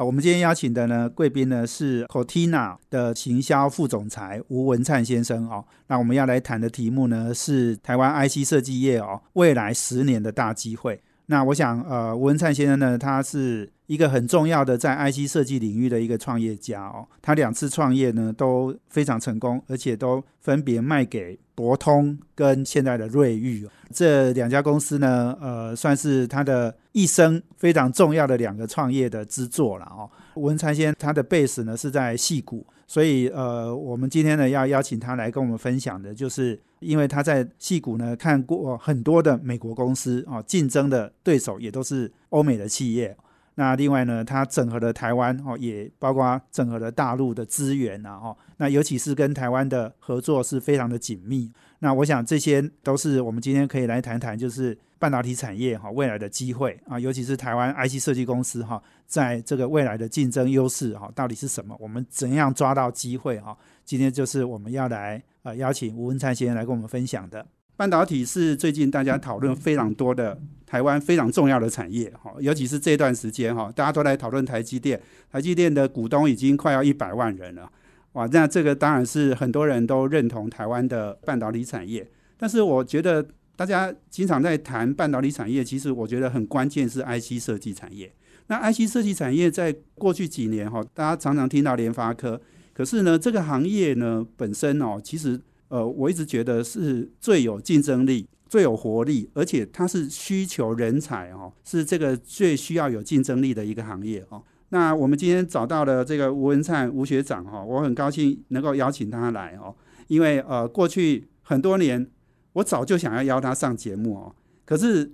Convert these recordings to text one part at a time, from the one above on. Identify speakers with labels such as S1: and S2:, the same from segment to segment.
S1: 啊，我们今天邀请的呢，贵宾呢是 COTINA 的行销副总裁吴文灿先生哦。那我们要来谈的题目呢，是台湾 IC 设计业哦未来十年的大机会。那我想，呃，吴文灿先生呢，他是一个很重要的在 IC 设计领域的一个创业家哦。他两次创业呢都非常成功，而且都分别卖给博通跟现在的瑞昱这两家公司呢，呃，算是他的一生非常重要的两个创业的之作了哦。吴文灿先生他的 base 呢是在戏谷。所以，呃，我们今天呢要邀请他来跟我们分享的，就是因为他在戏谷呢看过很多的美国公司啊，竞争的对手也都是欧美的企业。那另外呢，他整合了台湾哦，也包括整合了大陆的资源啊，哦，那尤其是跟台湾的合作是非常的紧密。那我想这些都是我们今天可以来谈谈，就是半导体产业哈未来的机会啊，尤其是台湾 IC 设计公司哈，在这个未来的竞争优势哈到底是什么？我们怎样抓到机会哈？今天就是我们要来呃邀请吴文灿先生来跟我们分享的。半导体是最近大家讨论非常多的台湾非常重要的产业哈，尤其是这段时间哈，大家都来讨论台积电，台积电的股东已经快要一百万人了。哇，那这个当然是很多人都认同台湾的半导体产业，但是我觉得大家经常在谈半导体产业，其实我觉得很关键是 IC 设计产业。那 IC 设计产业在过去几年哈，大家常常听到联发科，可是呢，这个行业呢本身哦，其实呃，我一直觉得是最有竞争力、最有活力，而且它是需求人才哦，是这个最需要有竞争力的一个行业哦。那我们今天找到了这个吴文灿吴学长哈，我很高兴能够邀请他来哦，因为呃过去很多年我早就想要邀他上节目哦，可是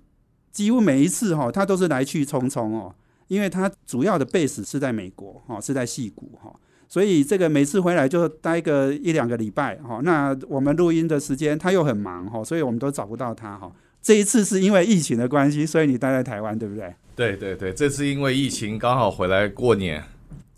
S1: 几乎每一次哈他都是来去匆匆哦，因为他主要的 base 是在美国哈，是在戏谷哈，所以这个每次回来就待个一两个礼拜哈，那我们录音的时间他又很忙哈，所以我们都找不到他哈。这一次是因为疫情的关系，所以你待在台湾对不对？
S2: 对对对，这次因为疫情刚好回来过年，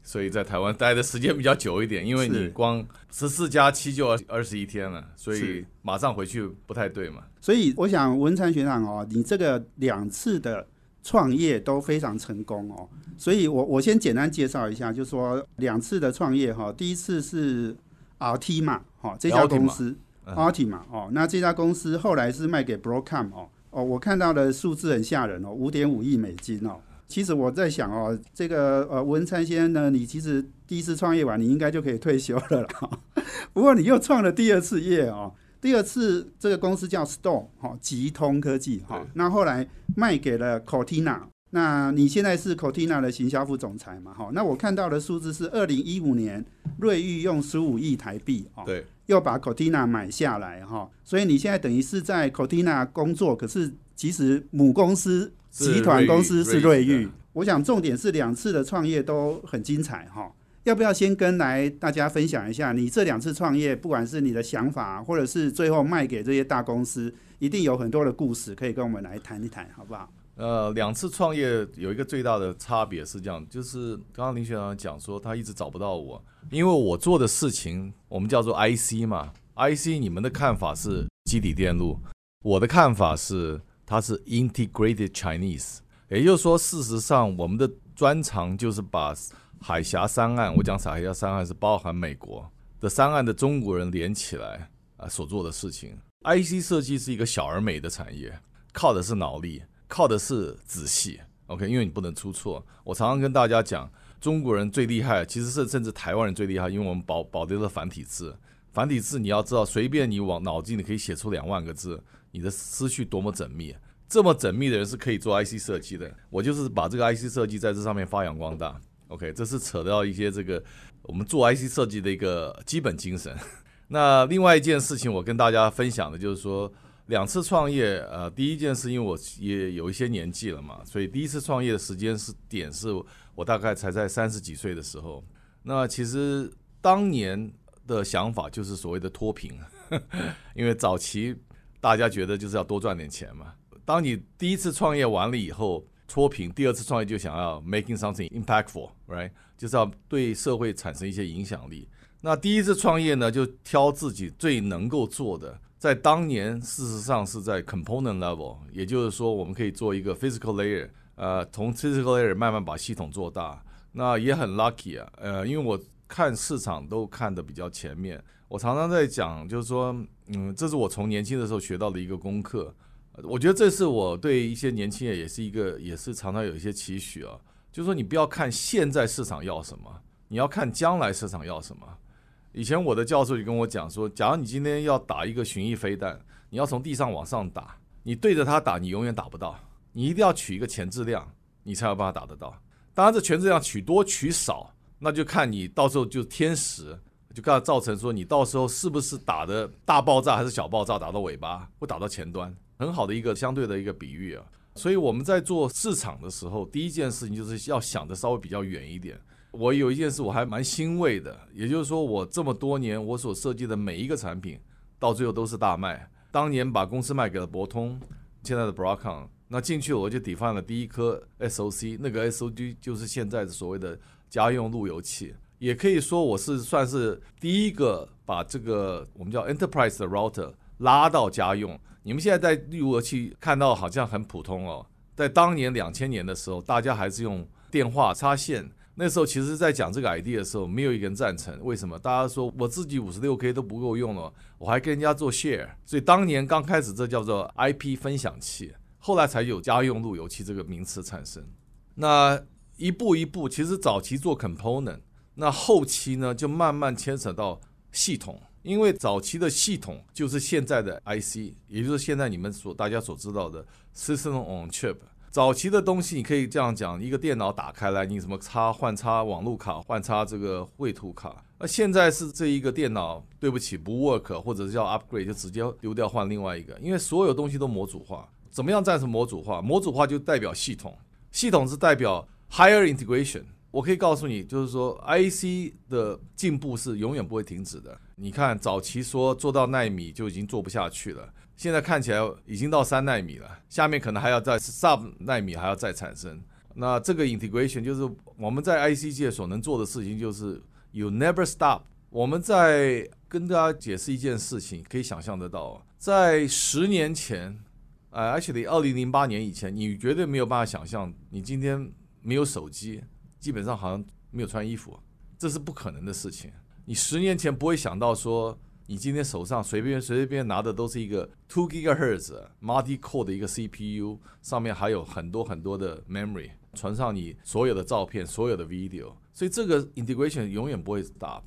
S2: 所以在台湾待的时间比较久一点。因为你光十四加七就二二十一天了，所以马上回去不太对嘛。
S1: 所以我想文灿学长哦，你这个两次的创业都非常成功哦。所以我我先简单介绍一下，就说两次的创业哈，第一次是 RT 嘛，哈这家公司 RT 嘛哦，那这家公司后来是卖给 Broadcom 哦。哦，我看到的数字很吓人哦，五点五亿美金哦。其实我在想哦，这个呃文灿先生呢，你其实第一次创业完，你应该就可以退休了啦。不过你又创了第二次业哦，第二次这个公司叫 Store 哈，吉通科技哈。那后来卖给了 Cortina，那你现在是 Cortina 的行销副总裁嘛？哈，那我看到的数字是二零一五年瑞昱用十五亿台币哦。
S2: 对。
S1: 又把 Cortina 买下来哈，所以你现在等于是在 Cortina 工作，可是其实母公司集团公司是瑞昱。我想重点是两次的创业都很精彩哈，要不要先跟来大家分享一下你这两次创业，不管是你的想法，或者是最后卖给这些大公司，一定有很多的故事可以跟我们来谈一谈，好不好？
S2: 呃，两次创业有一个最大的差别是这样，就是刚刚林学长讲说他一直找不到我，因为我做的事情我们叫做 IC 嘛，IC 你们的看法是基底电路，我的看法是它是 Integrated Chinese，也就是说，事实上我们的专长就是把海峡三岸，我讲海峡三岸是包含美国的三岸的中国人连起来啊所做的事情。IC 设计是一个小而美的产业，靠的是脑力。靠的是仔细，OK，因为你不能出错。我常常跟大家讲，中国人最厉害，其实是甚至台湾人最厉害，因为我们保保留了繁体字。繁体字你要知道，随便你往脑筋你可以写出两万个字，你的思绪多么缜密，这么缜密的人是可以做 IC 设计的。我就是把这个 IC 设计在这上面发扬光大，OK，这是扯到一些这个我们做 IC 设计的一个基本精神。那另外一件事情，我跟大家分享的就是说。两次创业，呃，第一件事，因为我也有一些年纪了嘛，所以第一次创业的时间是点是我大概才在三十几岁的时候。那其实当年的想法就是所谓的脱贫，因为早期大家觉得就是要多赚点钱嘛。当你第一次创业完了以后脱贫，第二次创业就想要 making something impactful，right？就是要对社会产生一些影响力。那第一次创业呢，就挑自己最能够做的。在当年，事实上是在 component level，也就是说，我们可以做一个 physical layer，呃，从 physical layer 慢慢把系统做大。那也很 lucky 啊，呃，因为我看市场都看得比较前面。我常常在讲，就是说，嗯，这是我从年轻的时候学到的一个功课。我觉得这是我对一些年轻人也是一个，也是常常有一些期许啊，就是说，你不要看现在市场要什么，你要看将来市场要什么。以前我的教授就跟我讲说，假如你今天要打一个巡弋飞弹，你要从地上往上打，你对着它打，你永远打不到。你一定要取一个前置量，你才有办法打得到。当然，这前置量取多取少，那就看你到时候就天时，就看造成说你到时候是不是打的大爆炸还是小爆炸，打到尾巴会打到前端，很好的一个相对的一个比喻啊。所以我们在做市场的时候，第一件事情就是要想的稍微比较远一点。我有一件事我还蛮欣慰的，也就是说，我这么多年我所设计的每一个产品，到最后都是大卖。当年把公司卖给了博通，现在的 Broadcom，那进去我就抵放了第一颗 SOC，那个 SOC 就是现在的所谓的家用路由器，也可以说我是算是第一个把这个我们叫 Enterprise 的 Router 拉到家用。你们现在在路由器看到好像很普通哦，在当年两千年的时候，大家还是用电话插线。那时候其实，在讲这个 idea 的时候，没有一个人赞成。为什么？大家说我自己五十六 K 都不够用了，我还跟人家做 share。所以当年刚开始，这叫做 IP 分享器，后来才有家用路由器这个名词产生。那一步一步，其实早期做 component，那后期呢，就慢慢牵扯到系统。因为早期的系统就是现在的 IC，也就是现在你们所大家所知道的 system on chip。早期的东西，你可以这样讲：一个电脑打开来，你什么插换插网络卡，换插这个绘图卡。那现在是这一个电脑，对不起不 work，或者是叫 upgrade，就直接丢掉换另外一个。因为所有东西都模组化，怎么样战胜模组化？模组化就代表系统，系统是代表 higher integration。我可以告诉你，就是说 IC 的进步是永远不会停止的。你看早期说做到纳米就已经做不下去了。现在看起来已经到三纳米了，下面可能还要在 sub 纳米还要再产生。那这个 integration 就是我们在 IC 界所能做的事情，就是 you never stop。我们在跟大家解释一件事情，可以想象得到，在十年前，呃，actually 二零零八年以前，你绝对没有办法想象，你今天没有手机，基本上好像没有穿衣服，这是不可能的事情。你十年前不会想到说。你今天手上随便随随便拿的都是一个 two gigahertz multi core 的一个 CPU，上面还有很多很多的 memory，传上你所有的照片、所有的 video，所以这个 integration 永远不会 stop。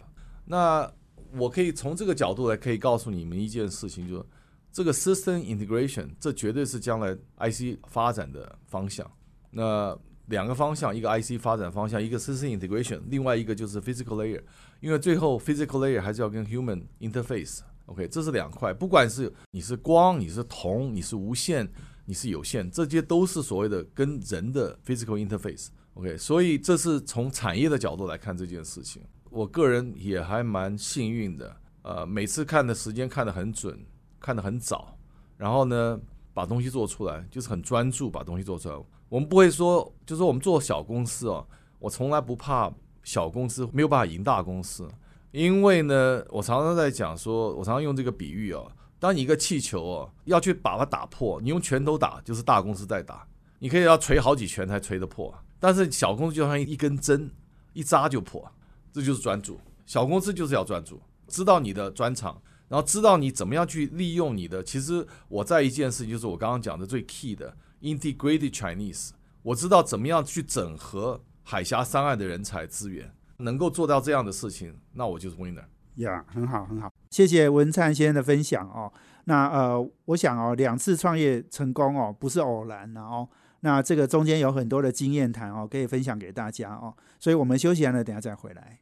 S2: 那我可以从这个角度来可以告诉你们一件事情，就是这个 system integration 这绝对是将来 IC 发展的方向。那两个方向，一个 IC 发展方向，一个 system integration，另外一个就是 physical layer。因为最后 physical layer 还是要跟 human interface，OK，这是两块。不管是你是光，你是铜，你是无线，你是有线，这些都是所谓的跟人的 physical interface，OK。所以这是从产业的角度来看这件事情。我个人也还蛮幸运的，呃，每次看的时间看得很准，看得很早，然后呢，把东西做出来，就是很专注把东西做出来。我们不会说，就是我们做小公司哦，我从来不怕。小公司没有办法赢大公司，因为呢，我常常在讲说，我常常用这个比喻哦，当你一个气球哦要去把它打破，你用拳头打就是大公司在打，你可以要锤好几拳才锤得破，但是小公司就像一根针，一扎就破，这就是专注。小公司就是要专注，知道你的专长，然后知道你怎么样去利用你的。其实我在一件事情，就是我刚刚讲的最 key 的 integrated Chinese，我知道怎么样去整合。海峡三岸的人才资源能够做到这样的事情，那我就是 winner。
S1: 呀，很好，很好，谢谢文灿先生的分享哦。那呃，我想哦，两次创业成功哦，不是偶然的哦。那这个中间有很多的经验谈哦，可以分享给大家哦。所以我们休息完了，等下再回来。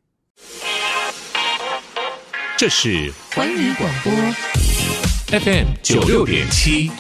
S3: 这是环宇广播 FM 九六点七，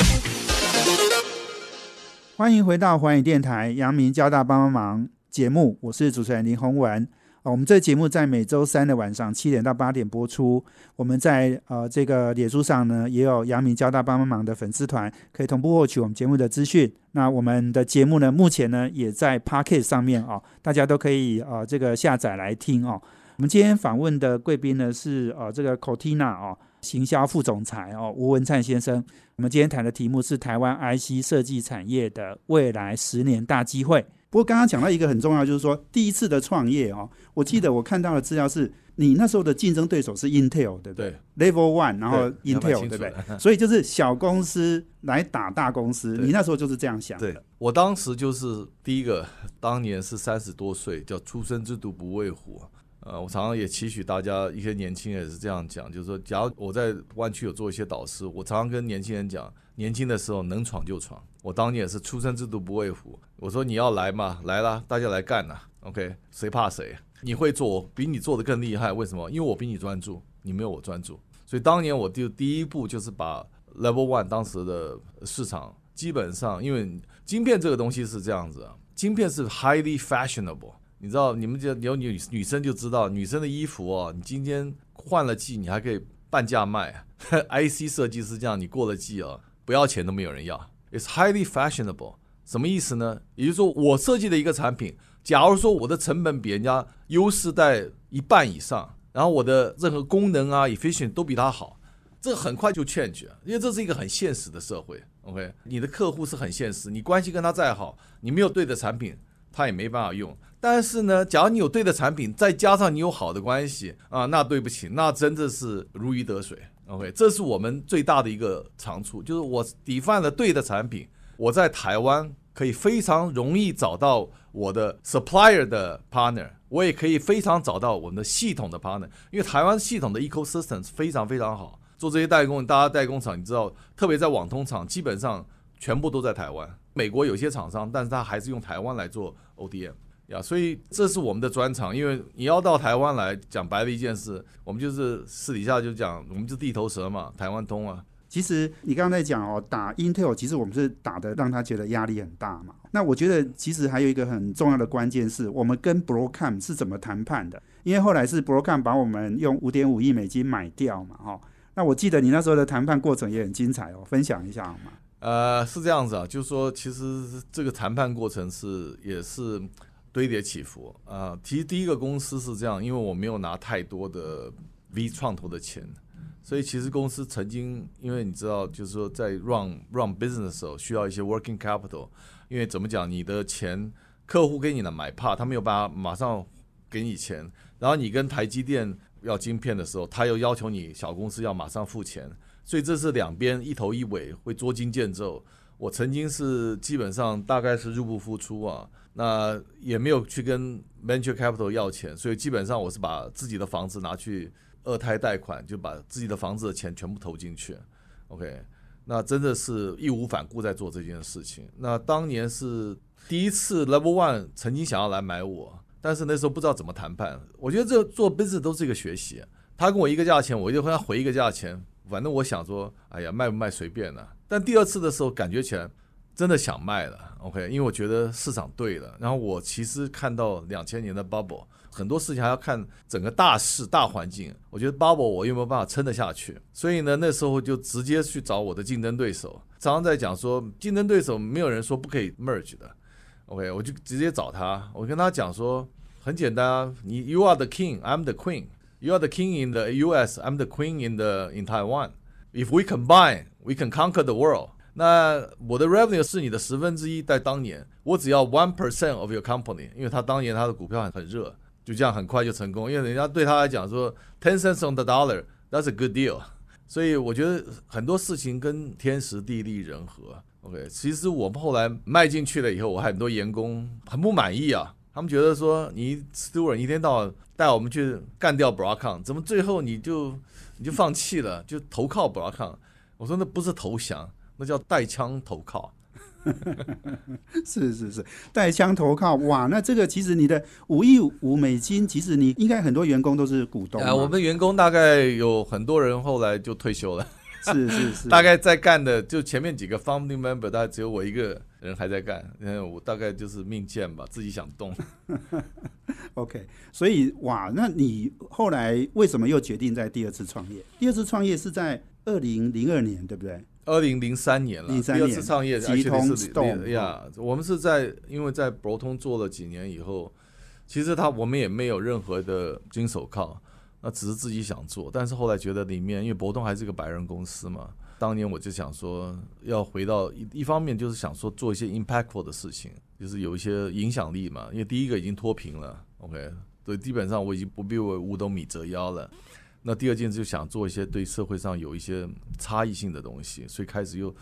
S1: 欢迎回到环宇电台，阳明交大帮帮忙。节目，我是主持人林宏文。我们这个节目在每周三的晚上七点到八点播出。我们在呃这个脸书上呢，也有阳明交大帮帮忙的粉丝团，可以同步获取我们节目的资讯。那我们的节目呢，目前呢也在 Pocket 上面哦，大家都可以呃这个下载来听哦。我们今天访问的贵宾呢是呃这个 Cortina 哦，行销副总裁哦吴文灿先生。我们今天谈的题目是台湾 IC 设计产业的未来十年大机会。不过刚刚讲到一个很重要，就是说第一次的创业哦，我记得我看到的资料是你那时候的竞争对手是 Intel，对不对？Level One，然后 Intel，对不对？所以就是小公司来打大公司，你那时候就是这样想。
S2: 对我当时就是第一个，当年是三十多岁，叫初生之犊不畏虎。呃，我常常也期许大家一些年轻人也是这样讲，就是说，假如我在湾区有做一些导师，我常常跟年轻人讲，年轻的时候能闯就闯。我当年也是初生之犊不畏虎，我说你要来嘛，来啦，大家来干呐，OK，谁怕谁？你会做，比你做的更厉害，为什么？因为我比你专注，你没有我专注。所以当年我就第一步就是把 Level One 当时的市场基本上，因为晶片这个东西是这样子，晶片是 highly fashionable。你知道，你们就有女女生就知道，女生的衣服哦，你今天换了季，你还可以半价卖。IC 设计师这样，你过了季哦，不要钱都没有人要。It's highly fashionable，什么意思呢？也就是说，我设计的一个产品，假如说我的成本比人家优势在一半以上，然后我的任何功能啊、efficient 都比他好，这很快就 change，因为这是一个很现实的社会。OK，你的客户是很现实，你关系跟他再好，你没有对的产品，他也没办法用。但是呢，假如你有对的产品，再加上你有好的关系啊，那对不起，那真的是如鱼得水。OK，这是我们最大的一个长处，就是我抵犯了对的产品，我在台湾可以非常容易找到我的 supplier 的 partner，我也可以非常找到我们的系统的 partner，因为台湾系统的 ecosystem 非常非常好，做这些代工，大家代工厂你知道，特别在网通厂，基本上全部都在台湾。美国有些厂商，但是他还是用台湾来做 ODM。呀，所以这是我们的专长，因为你要到台湾来讲白的一件事，我们就是私底下就讲，我们就地头蛇嘛，台湾通啊。
S1: 其实你刚刚在讲哦，打 Intel，其实我们是打的让他觉得压力很大嘛。那我觉得其实还有一个很重要的关键是我们跟 Broadcom 是怎么谈判的，因为后来是 Broadcom 把我们用五点五亿美金买掉嘛，哈。那我记得你那时候的谈判过程也很精彩哦，分享一下好吗？
S2: 呃，是这样子啊，就是说其实这个谈判过程是也是。堆叠起伏啊！其实第一个公司是这样，因为我没有拿太多的 V 创投的钱，所以其实公司曾经，因为你知道，就是说在 run run business 的时候需要一些 working capital，因为怎么讲，你的钱客户给你的买怕，他没有办法马上给你钱，然后你跟台积电要晶片的时候，他又要求你小公司要马上付钱，所以这是两边一头一尾会捉襟见肘。我曾经是基本上大概是入不敷出啊。那也没有去跟 venture capital 要钱，所以基本上我是把自己的房子拿去二胎贷款，就把自己的房子的钱全部投进去。OK，那真的是义无反顾在做这件事情。那当年是第一次 Level One 曾经想要来买我，但是那时候不知道怎么谈判。我觉得这做 business 都是一个学习。他跟我一个价钱，我就跟他回一个价钱，反正我想说，哎呀，卖不卖随便了。但第二次的时候，感觉起来。真的想卖了，OK，因为我觉得市场对了。然后我其实看到两千年的 bubble，很多事情还要看整个大势、大环境。我觉得 bubble 我有没有办法撑得下去？所以呢，那时候就直接去找我的竞争对手。常常在讲说，竞争对手没有人说不可以 merge 的，OK，我就直接找他。我跟他讲说，很简单啊，你 You are the king, I'm the queen. You are the king in the U.S., I'm the queen in the in Taiwan. If we combine, we can conquer the world. 那我的 revenue 是你的十分之一，在当年，我只要 one percent of your company，因为他当年他的股票很很热，就这样很快就成功，因为人家对他来讲说 ten cents on the dollar，that's a good deal。所以我觉得很多事情跟天时地利人和。OK，其实我们后来迈进去了以后，我很多员工很不满意啊，他们觉得说你 Stewart 一天到晚带我们去干掉 Broadcom，怎么最后你就你就放弃了，就投靠 Broadcom？我说那不是投降。那叫带枪投靠，
S1: 是是是，带枪投靠哇！那这个其实你的五亿五美金，其实你应该很多员工都是股东啊。
S2: 我们员工大概有很多人后来就退休了，
S1: 是是是，
S2: 大概在干的就前面几个 founding member，大概只有我一个人还在干，嗯，我大概就是命贱吧，自己想动。
S1: OK，所以哇，那你后来为什么又决定在第二次创业？第二次创业是在二零零二年，对不对？
S2: 二零零三年了，第二次创业，
S1: 年吉通
S2: actually 是
S1: Stone，
S2: 呀，我们是在因为在博通做了几年以后，其实他我们也没有任何的金手铐，那只是自己想做，但是后来觉得里面因为博通还是个白人公司嘛，当年我就想说要回到一一方面就是想说做一些 impactful 的事情，就是有一些影响力嘛，因为第一个已经脱贫了，OK，对，基本上我已经不必为五斗米折腰了。那第二件就想做一些对社会上有一些差异性的东西，所以开始又，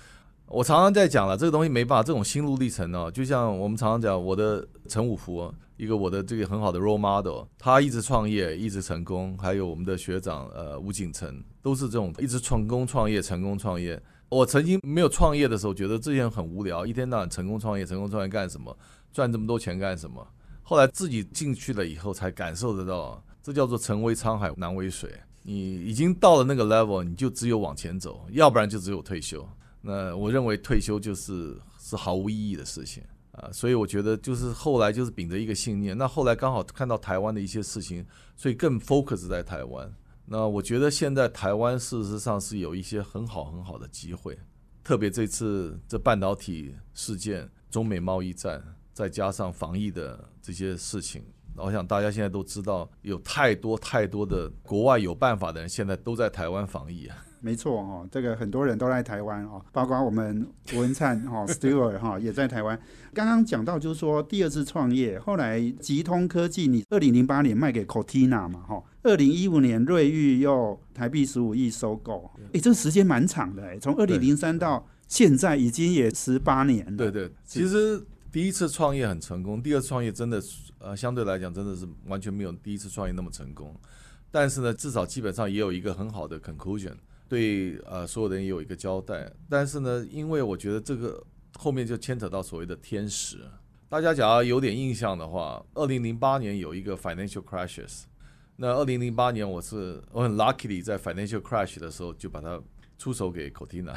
S2: 我常常在讲了，这个东西没办法，这种心路历程呢、就像我们常常讲，我的陈五福，一个我的这个很好的 role model，他一直创业，一直成功，还有我们的学长呃吴景成，都是这种一直成功创业，成功创业。我曾经没有创业的时候，觉得这件很无聊，一天到晚成功创业，成功创业干什么？赚这么多钱干什么？后来自己进去了以后，才感受得到，这叫做成为沧海难为水。你已经到了那个 level，你就只有往前走，要不然就只有退休。那我认为退休就是是毫无意义的事情啊，所以我觉得就是后来就是秉着一个信念。那后来刚好看到台湾的一些事情，所以更 focus 在台湾。那我觉得现在台湾事实上是有一些很好很好的机会，特别这次这半导体事件、中美贸易战，再加上防疫的这些事情，我想大家现在都知道，有太多太多的国外有办法的人，现在都在台湾防疫啊。
S1: 没错哦，这个很多人都在台湾哦，包括我们文灿哈、Stewart 哈、也在台湾。刚刚讲到就是说第二次创业，后来吉通科技你二零零八年卖给 Cortina 嘛哈，二零一五年瑞昱又台币十五亿收购，诶，这个时间蛮长的诶，从二零零三到现在已经也十八年了。
S2: 对对，其实第一次创业很成功，第二次创业真的呃相对来讲真的是完全没有第一次创业那么成功。但是呢，至少基本上也有一个很好的 conclusion，对呃所有人也有一个交代。但是呢，因为我觉得这个后面就牵扯到所谓的天时。大家假如有点印象的话，二零零八年有一个 financial crashes，那二零零八年我是我很 lucky 在 financial crash 的时候就把它出手给 Cortina。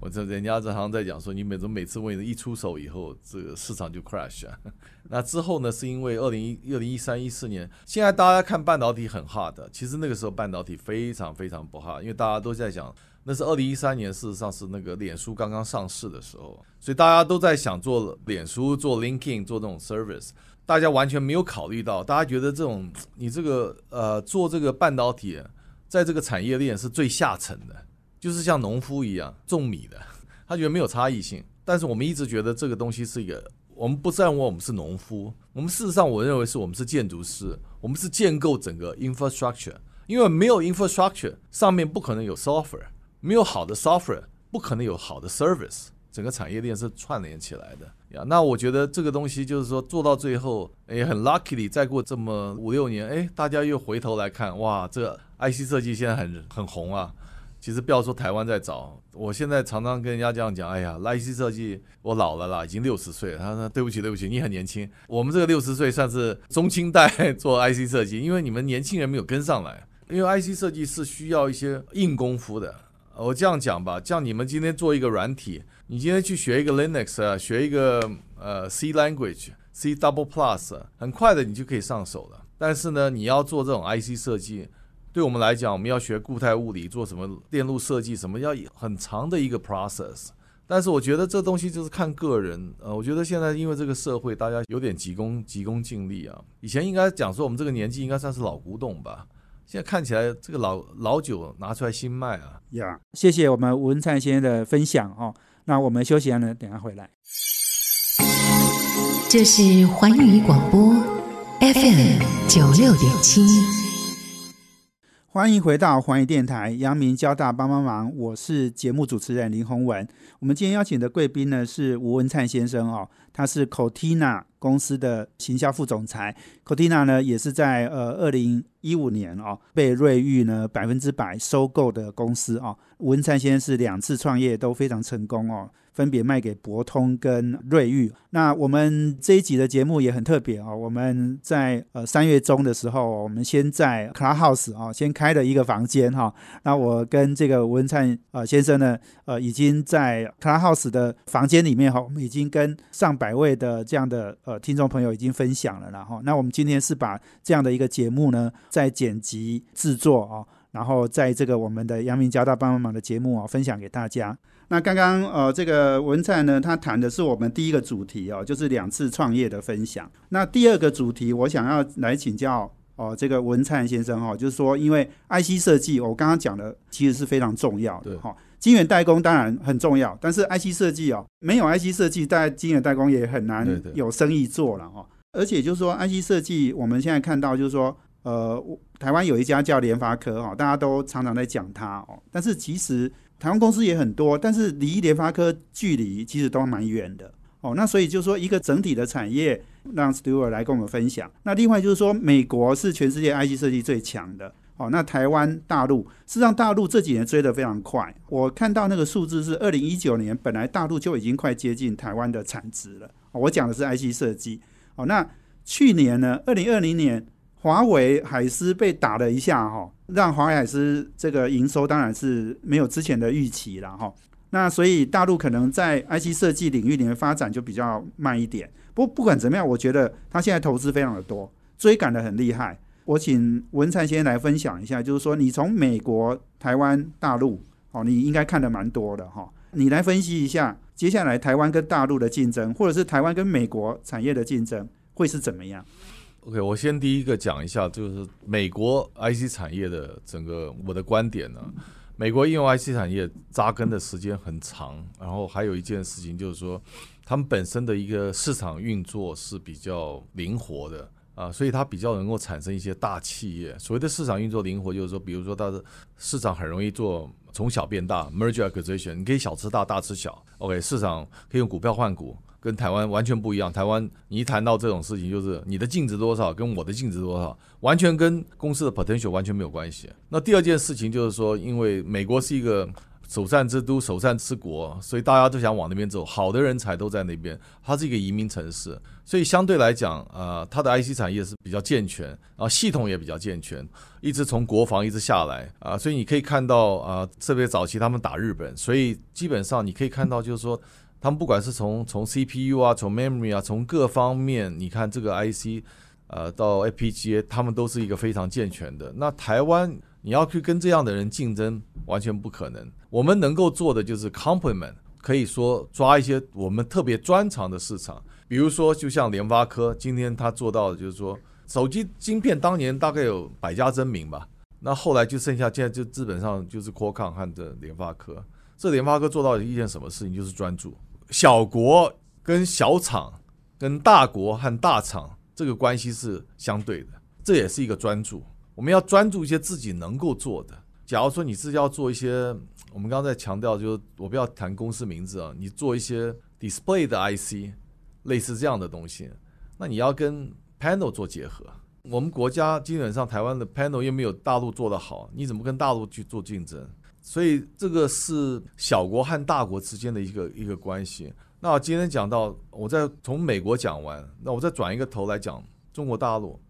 S2: 我这人家这行在讲说，你每种每次问一出手以后，这个市场就 crash 啊。那之后呢，是因为二零一二零一三一四年，现在大家看半导体很 hard，其实那个时候半导体非常非常不 hard，因为大家都在讲，那是二零一三年，事实上是那个脸书刚刚上市的时候，所以大家都在想做脸书、做 LinkedIn、做这种 service。大家完全没有考虑到，大家觉得这种你这个呃做这个半导体，在这个产业链是最下层的，就是像农夫一样种米的，他觉得没有差异性。但是我们一直觉得这个东西是一个，我们不认为我们是农夫，我们事实上我认为是我们是建筑师，我们是建构整个 infrastructure，因为没有 infrastructure 上面不可能有 software，没有好的 software 不可能有好的 service。整个产业链是串联起来的呀。那我觉得这个东西就是说做到最后，也很 lucky，再过这么五六年，哎，大家又回头来看，哇，这 IC 设计现在很很红啊。其实不要说台湾在找，我现在常常跟人家这样讲，哎呀，IC 设计我老了啦，已经六十岁了。他说对不起对不起，你很年轻，我们这个六十岁算是中青代做 IC 设计，因为你们年轻人没有跟上来，因为 IC 设计是需要一些硬功夫的。我这样讲吧，像你们今天做一个软体，你今天去学一个 Linux 啊，学一个呃 C language、C double plus，很快的你就可以上手了。但是呢，你要做这种 IC 设计，对我们来讲，我们要学固态物理，做什么电路设计，什么要很长的一个 process。但是我觉得这东西就是看个人，呃，我觉得现在因为这个社会大家有点急功急功近利啊，以前应该讲说我们这个年纪应该算是老古董吧。现在看起来，这个老老酒拿出来新卖啊！
S1: 呀，谢谢我们文灿先生的分享哦。那我们休息完了，等下回来。
S4: 这是环宇广播 FM 九六点七，
S1: 欢迎回到环宇电台，阳明交大帮帮忙，我是节目主持人林宏文。我们今天邀请的贵宾呢是吴文灿先生哦，他是 Cotina 公司的行销副总裁。Cotina 呢也是在呃二零一五年哦被瑞昱呢百分之百收购的公司哦。文灿先生是两次创业都非常成功哦。分别卖给博通跟瑞昱。那我们这一集的节目也很特别哦，我们在呃三月中的时候，我们先在 Clubhouse 啊，先开了一个房间哈。那我跟这个文灿呃先生呢，呃，已经在 Clubhouse 的房间里面哈，我们已经跟上百位的这样的呃听众朋友已经分享了，然后那我们今天是把这样的一个节目呢，在剪辑制作啊。然后在这个我们的阳明交大帮帮忙的节目啊，分享给大家。那刚刚呃，这个文灿呢，他谈的是我们第一个主题哦，就是两次创业的分享。那第二个主题，我想要来请教哦，这个文灿先生哈，就是说，因为 IC 设计，我刚刚讲的其实是非常重要的哈。晶圆代工当然很重要，但是 IC 设计哦，没有 IC 设计，在晶圆代工也很难有生意做了哈。而且就是说，IC 设计，我们现在看到就是说。呃，台湾有一家叫联发科哈，大家都常常在讲它哦。但是其实台湾公司也很多，但是离联发科距离其实都蛮远的哦。那所以就说一个整体的产业，让 Stewart 来跟我们分享。那另外就是说，美国是全世界 IC 设计最强的哦。那台湾、大陆，事实上大陆这几年追得非常快。我看到那个数字是二零一九年，本来大陆就已经快接近台湾的产值了。我讲的是 IC 设计哦。那去年呢，二零二零年。华为海思被打了一下哈，让华海思这个营收当然是没有之前的预期了哈。那所以大陆可能在 IC 设计领域里面发展就比较慢一点。不不管怎么样，我觉得他现在投资非常的多，追赶的很厉害。我请文灿先来分享一下，就是说你从美国、台湾、大陆哦，你应该看的蛮多的哈。你来分析一下接下来台湾跟大陆的竞争，或者是台湾跟美国产业的竞争会是怎么样
S2: ？OK，我先第一个讲一下，就是美国 IC 产业的整个我的观点呢。美国应用 IC 产业扎根的时间很长，然后还有一件事情就是说，他们本身的一个市场运作是比较灵活的啊，所以它比较能够产生一些大企业。所谓的市场运作灵活，就是说，比如说它的市场很容易做从小变大，merge acquisition，你可以小吃大，大吃小。OK，市场可以用股票换股。跟台湾完全不一样。台湾，你一谈到这种事情，就是你的净值多少，跟我的净值多少，完全跟公司的 potential 完全没有关系。那第二件事情就是说，因为美国是一个首善之都、首善之国，所以大家都想往那边走，好的人才都在那边。它是一个移民城市，所以相对来讲，呃，它的 IC 产业是比较健全，然后系统也比较健全，一直从国防一直下来啊。所以你可以看到啊，特别早期他们打日本，所以基本上你可以看到就是说。他们不管是从从 CPU 啊，从 memory 啊，从各方面，你看这个 IC，呃，到 FPGA，他们都是一个非常健全的。那台湾你要去跟这样的人竞争，完全不可能。我们能够做的就是 complement，可以说抓一些我们特别专长的市场，比如说就像联发科，今天他做到的就是说，手机晶片当年大概有百家争鸣吧，那后来就剩下现在就基本上就是 Qualcomm 和这联发科。这联发科做到一件什么事情，就是专注。小国跟小厂，跟大国和大厂，这个关系是相对的。这也是一个专注。我们要专注一些自己能够做的。假如说你是要做一些，我们刚才强调，就是我不要谈公司名字啊，你做一些 display 的 IC，类似这样的东西，那你要跟 panel 做结合。我们国家基本上台湾的 panel 又没有大陆做得好，你怎么跟大陆去做竞争？所以这个是小国和大国之间的一个一个关系。那今天讲到，我再从美国讲完，那我再转一个头来讲中国大陆。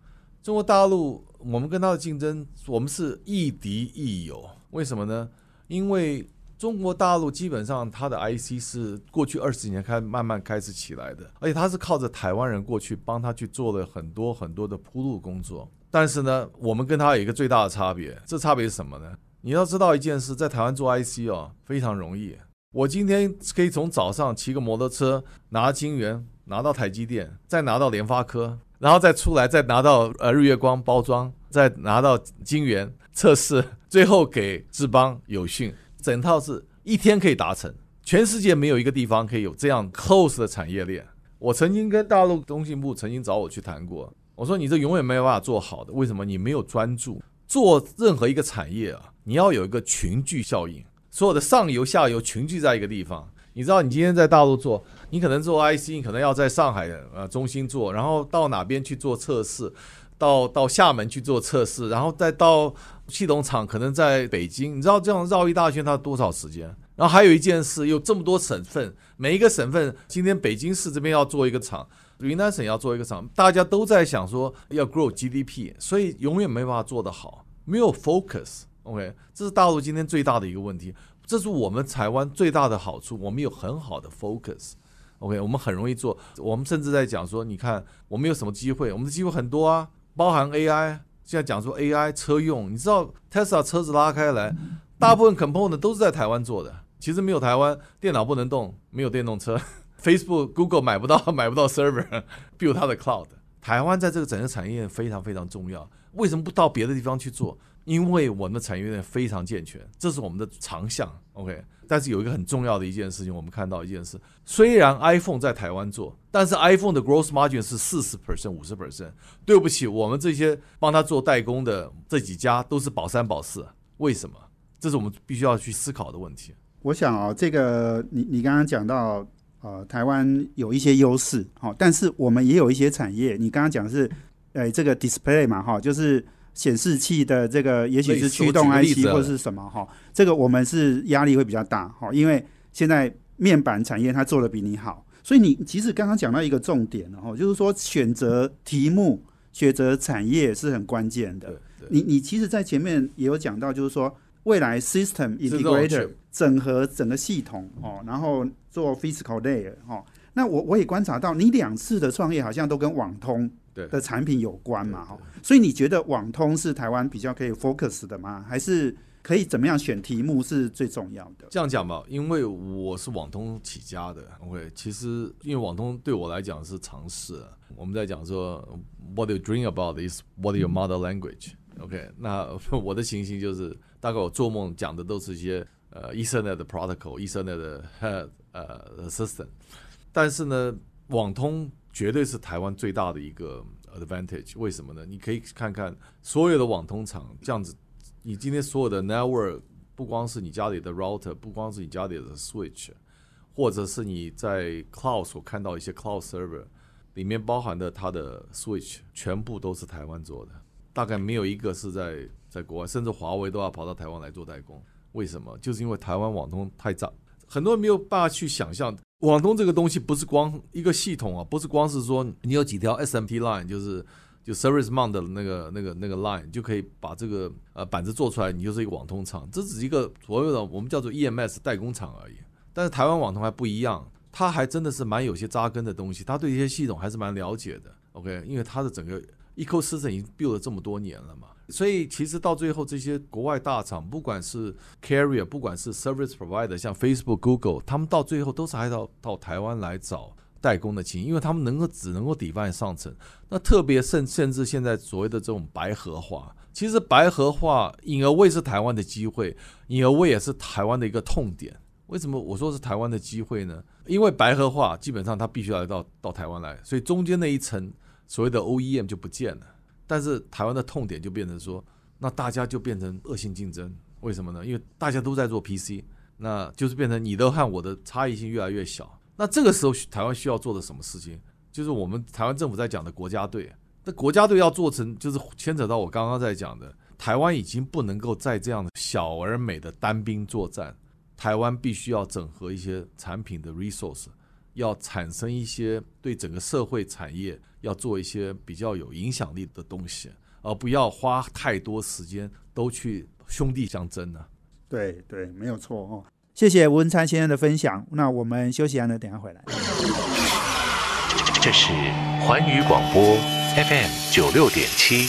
S2: 中国大陆，我们跟它的竞争，我们是亦敌亦友。为什么呢？因为中国大陆基本上它的 IC 是过去二十几年开慢慢开始起来的，而且它是靠着台湾人过去帮他去做了很多很多的铺路工作。但是呢，我们跟它有一个最大的差别，这差别是什么呢？你要知道一件事，在台湾做 IC 哦，非常容易。我今天可以从早上骑个摩托车，拿晶圆拿到台积电，再拿到联发科，然后再出来，再拿到呃日月光包装，再拿到晶圆测试，最后给智邦有讯，整套是一天可以达成。全世界没有一个地方可以有这样 close 的产业链。我曾经跟大陆工信部曾经找我去谈过，我说你这永远没有办法做好的，为什么？你没有专注做任何一个产业啊。你要有一个群聚效应，所有的上游、下游群聚在一个地方。你知道，你今天在大陆做，你可能做 IC，你可能要在上海的呃中心做，然后到哪边去做测试，到到厦门去做测试，然后再到系统厂可能在北京，你知道这样绕一大圈它多少时间？然后还有一件事，有这么多省份，每一个省份今天北京市这边要做一个厂，云南省要做一个厂，大家都在想说要 grow GDP，所以永远没办法做得好，没有 focus。OK，这是大陆今天最大的一个问题，这是我们台湾最大的好处，我们有很好的 focus。OK，我们很容易做，我们甚至在讲说，你看我们有什么机会？我们的机会很多啊，包含 AI。现在讲说 AI 车用，你知道 Tesla 车子拉开来，大部分 component 都是在台湾做的。其实没有台湾电脑不能动，没有电动车，Facebook、Google 买不到买不到 server，build 它的 cloud。台湾在这个整个产业非常非常重要。为什么不到别的地方去做？因为我们的产业链非常健全，这是我们的长项。OK。但是有一个很重要的一件事情，我们看到一件事，虽然 iPhone 在台湾做，但是 iPhone 的 gross margin 是四十 percent、五十 percent。对不起，我们这些帮他做代工的这几家都是保三保四，为什么？这是我们必须要去思考的问题。
S1: 我想啊，这个你你刚刚讲到，呃，台湾有一些优势，好，但是我们也有一些产业，你刚刚讲是，呃，这个 display 嘛，哈，就是。显示器的这个也许是驱动 IC 或者是什么哈，这个我们是压力会比较大哈，因为现在面板产业它做的比你好，所以你其实刚刚讲到一个重点哈，就是说选择题目、选择产业是很关键的。你你其实，在前面也有讲到，就是说未来 system integrator 整合整个系统哦，然后做 physical layer 哈。那我我也观察到，你两次的创业好像都跟网通。的产品有关嘛？哈，所以你觉得网通是台湾比较可以 focus 的吗？还是可以怎么样选题目是最重要的？
S2: 这样讲吧，因为我是网通起家的，OK，其实因为网通对我来讲是尝试。我们在讲说，What you dream about is what your mother language，OK？那我的情形就是，大概我做梦讲的都是一些呃，Ethernet 的 protocol，Ethernet 的呃 system，但是呢，网通。绝对是台湾最大的一个 advantage。为什么呢？你可以看看所有的网通厂这样子，你今天所有的 network，不光是你家里的 router，不光是你家里的 switch，或者是你在 cloud 所看到一些 cloud server 里面包含的它的 switch，全部都是台湾做的，大概没有一个是在在国外，甚至华为都要跑到台湾来做代工。为什么？就是因为台湾网通太脏，很多人没有办法去想象。网通这个东西不是光一个系统啊，不是光是说你有几条 SMT line，就是就 service mount 的那个那个那个 line 就可以把这个呃板子做出来，你就是一个网通厂。这只是一个所有的我们叫做 EMS 代工厂而已。但是台湾网通还不一样，它还真的是蛮有些扎根的东西，它对一些系统还是蛮了解的。OK，因为它的整个 ecosystem 已经 build 了这么多年了嘛。所以其实到最后，这些国外大厂，不管是 carrier，不管是 service provider，像 Facebook、Google，他们到最后都是还到到台湾来找代工的情，因为他们能够只能够抵贩上层。那特别甚甚至现在所谓的这种白盒化，其实白盒化隐而未是台湾的机会，隐而未也是台湾的一个痛点。为什么我说是台湾的机会呢？因为白盒化基本上它必须要来到到台湾来，所以中间那一层所谓的 OEM 就不见了。但是台湾的痛点就变成说，那大家就变成恶性竞争，为什么呢？因为大家都在做 PC，那就是变成你的和我的差异性越来越小。那这个时候台湾需要做的什么事情？就是我们台湾政府在讲的国家队。那国家队要做成，就是牵扯到我刚刚在讲的，台湾已经不能够在这样的小而美的单兵作战，台湾必须要整合一些产品的 resource。要产生一些对整个社会产业要做一些比较有影响力的东西，而不要花太多时间都去兄弟相争呢。
S1: 对对，没有错哦。谢谢文灿先生的分享。那我们休息完了，等下回来。
S3: 这是环宇广播 FM 九六点七。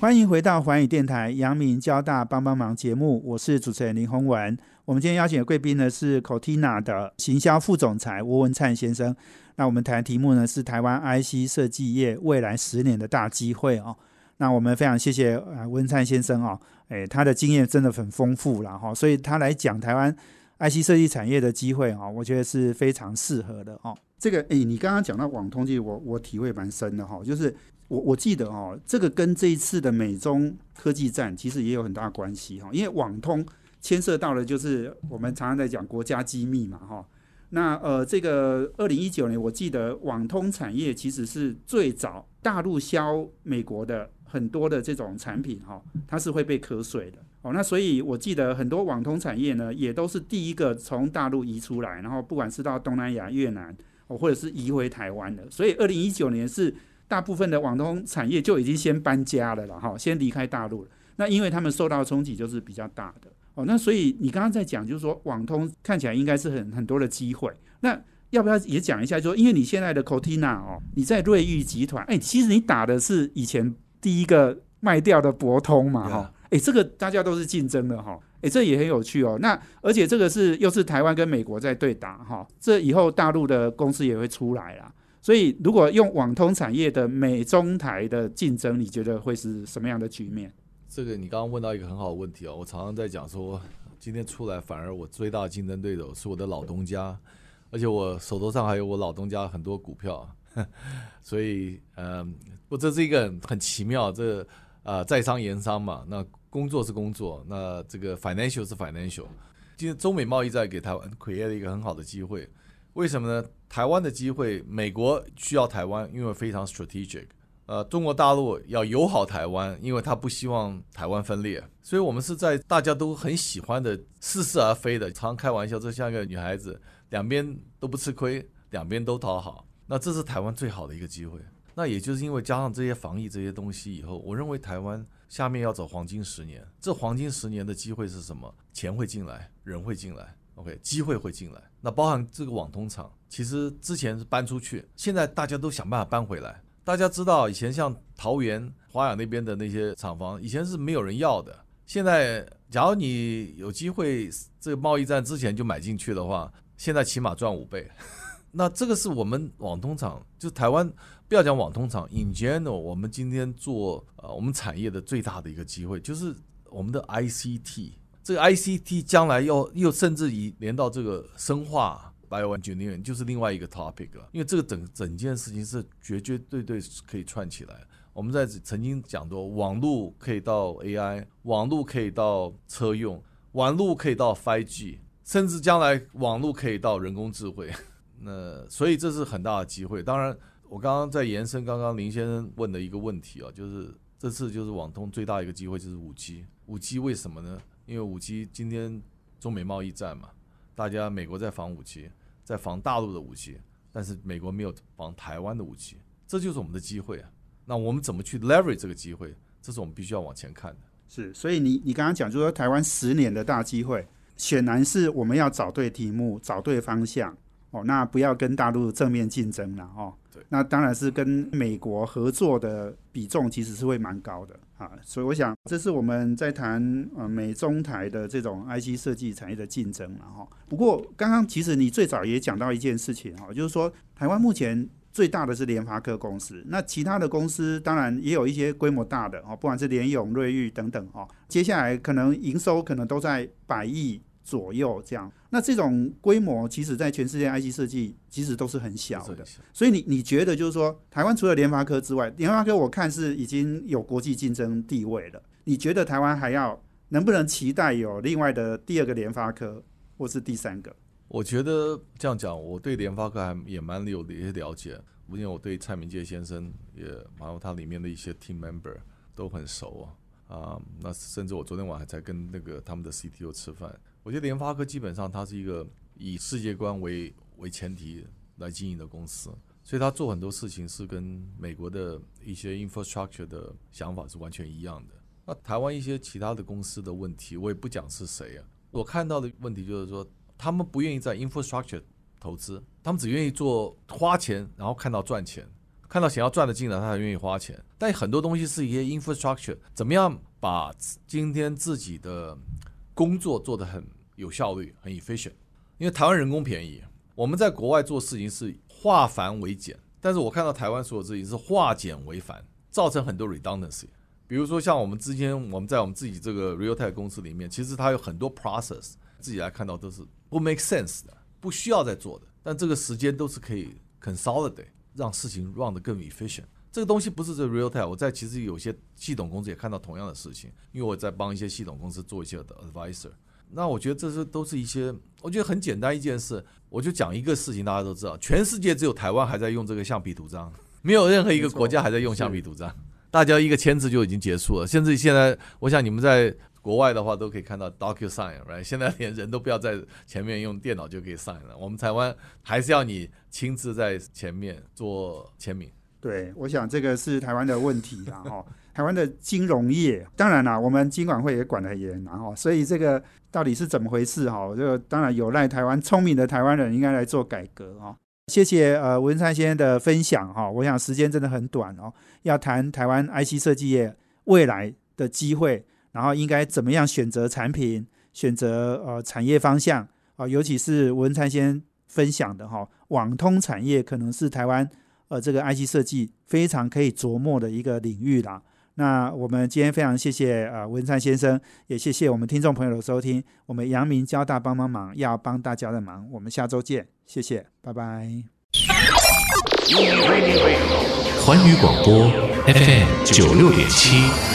S1: 欢迎回到环宇电台阳明交大帮帮忙节目，我是主持人林宏文。我们今天邀请的贵宾呢是 Cotina 的行销副总裁吴文灿先生。那我们谈的题目呢是台湾 IC 设计业未来十年的大机会哦。那我们非常谢谢啊文灿先生哦，诶，他的经验真的很丰富了哈，所以他来讲台湾 IC 设计产业的机会啊，我觉得是非常适合的哦。这个诶，你刚刚讲到网通，其实我我体会蛮深的哈，就是。我我记得哦，这个跟这一次的美中科技战其实也有很大关系哈，因为网通牵涉到的就是我们常常在讲国家机密嘛哈。那呃，这个二零一九年，我记得网通产业其实是最早大陆销美国的很多的这种产品哈、它是会被瞌睡的。哦，那所以我记得很多网通产业呢，也都是第一个从大陆移出来，然后不管是到东南亚、越南，哦，或者是移回台湾的。所以二零一九年是大部分的网通产业就已经先搬家了了哈，先离开大陆了。那因为他们受到冲击就是比较大的哦，那所以你刚刚在讲，就是说网通看起来应该是很很多的机会。那要不要也讲一下？就说因为你现在的 Cortina 哦，你在瑞昱集团，哎，其实你打的是以前第一个卖掉的博通嘛哈。哎，这个大家都是竞争的哈，哎，这也很有趣哦。那而且这个是又是台湾跟美国在对打哈，这以后大陆的公司也会出来啦。所以如果用网通产业的美中台的竞争，你觉得会是什么样的局面？
S2: 这个你刚刚问到一个很好的问题哦，我常常在讲说，今天出来反而我最大的竞争对手是我的老东家，而且我手头上还有我老东家很多股票，所以嗯，不，这是一个很奇妙，这呃在商言商嘛，那工作是工作，那这个 financial 是 financial。今天中美贸易战给台湾 create 了一个很好的机会，为什么呢？台湾的机会，美国需要台湾，因为非常 strategic。呃，中国大陆要友好台湾，因为他不希望台湾分裂，所以我们是在大家都很喜欢的似是而非的，常开玩笑，这像一个女孩子，两边都不吃亏，两边都讨好，那这是台湾最好的一个机会。那也就是因为加上这些防疫这些东西以后，我认为台湾下面要走黄金十年，这黄金十年的机会是什么？钱会进来，人会进来，OK，机会会进来。那包含这个网通厂，其实之前是搬出去，现在大家都想办法搬回来。大家知道，以前像桃园、华雅那边的那些厂房，以前是没有人要的。现在，假如你有机会，这个贸易战之前就买进去的话，现在起码赚五倍。那这个是我们网通厂，就台湾不要讲网通厂，in general，我们今天做呃我们产业的最大的一个机会，就是我们的 ICT。这个 ICT 将来要又甚至于连到这个生化。Bioengineering 就是另外一个 topic 了，因为这个整整件事情是绝绝对对可以串起来。我们在曾经讲过，网络可以到 AI，网络可以到车用，网络可以到 5G，甚至将来网络可以到人工智慧。那所以这是很大的机会。当然，我刚刚在延伸刚刚林先生问的一个问题啊，就是这次就是网通最大一个机会就是 5G。5G 为什么呢？因为 5G 今天中美贸易战嘛。大家美国在防武器，在防大陆的武器，但是美国没有防台湾的武器，这就是我们的机会啊！那我们怎么去 leverage 这个机会？这是我们必须要往前看的。
S1: 是，所以你你刚刚讲，就说台湾十年的大机会，显然是我们要找对题目，找对方向哦。那不要跟大陆正面竞争了哦。
S2: 对，
S1: 那当然是跟美国合作的比重其实是会蛮高的。啊，所以我想，这是我们在谈呃美中台的这种 IC 设计产业的竞争了哈。不过，刚刚其实你最早也讲到一件事情哈，就是说台湾目前最大的是联发科公司，那其他的公司当然也有一些规模大的哦，不管是联咏、瑞昱等等哦，接下来可能营收可能都在百亿。左右这样，那这种规模其实，在全世界 IC 设计其实都是很小的。所以你你觉得就是说，台湾除了联发科之外，联发科我看是已经有国际竞争地位了。你觉得台湾还要能不能期待有另外的第二个联发科，或是第三个？
S2: 我觉得这样讲，我对联发科还也蛮有一些了解，因为我对蔡明介先生也，然后他里面的一些 team member 都很熟啊啊，那甚至我昨天晚上还在跟那个他们的 CTO 吃饭。我觉得联发科基本上它是一个以世界观为为前提来经营的公司，所以他做很多事情是跟美国的一些 infrastructure 的想法是完全一样的。那台湾一些其他的公司的问题，我也不讲是谁啊。我看到的问题就是说，他们不愿意在 infrastructure 投资，他们只愿意做花钱，然后看到赚钱，看到想要赚的进来，他才愿意花钱。但很多东西是一些 infrastructure，怎么样把今天自己的工作做得很。有效率，很 efficient，因为台湾人工便宜。我们在国外做事情是化繁为简，但是我看到台湾所有事情是化简为繁，造成很多 redundancy。比如说像我们之间，我们在我们自己这个 Realtek 公司里面，其实它有很多 process，自己来看到都是不 make sense 的，不需要再做的。但这个时间都是可以 consolidate，让事情 run 得更 efficient。这个东西不是这 Realtek，我在其实有些系统公司也看到同样的事情，因为我在帮一些系统公司做一些的 advisor。那我觉得这是都是一些，我觉得很简单一件事，我就讲一个事情，大家都知道，全世界只有台湾还在用这个橡皮图章，没有任何一个国家还在用橡皮图章。大家一个签字就已经结束了。甚至现在，我想你们在国外的话都可以看到 DocuSign，right？现在连人都不要在前面用电脑就可以上了。我们台湾还是要你亲自在前面做签名。
S1: 对，我想这个是台湾的问题啦，哈。台湾的金融业，当然啦，我们金管会也管得很严，然后，所以这个到底是怎么回事？哈，这个当然有赖台湾聪明的台湾人应该来做改革啊。谢谢呃文山先生的分享哈，我想时间真的很短哦，要谈台湾 IC 设计业未来的机会，然后应该怎么样选择产品，选择呃产业方向啊，尤其是文山先生分享的哈，网通产业可能是台湾呃这个 IC 设计非常可以琢磨的一个领域啦。那我们今天非常谢谢呃文灿先生，也谢谢我们听众朋友的收听。我们阳明交大帮帮忙，要帮大家的忙。我们下周见，谢谢，拜拜。
S3: 环宇广播 FM 九六点七。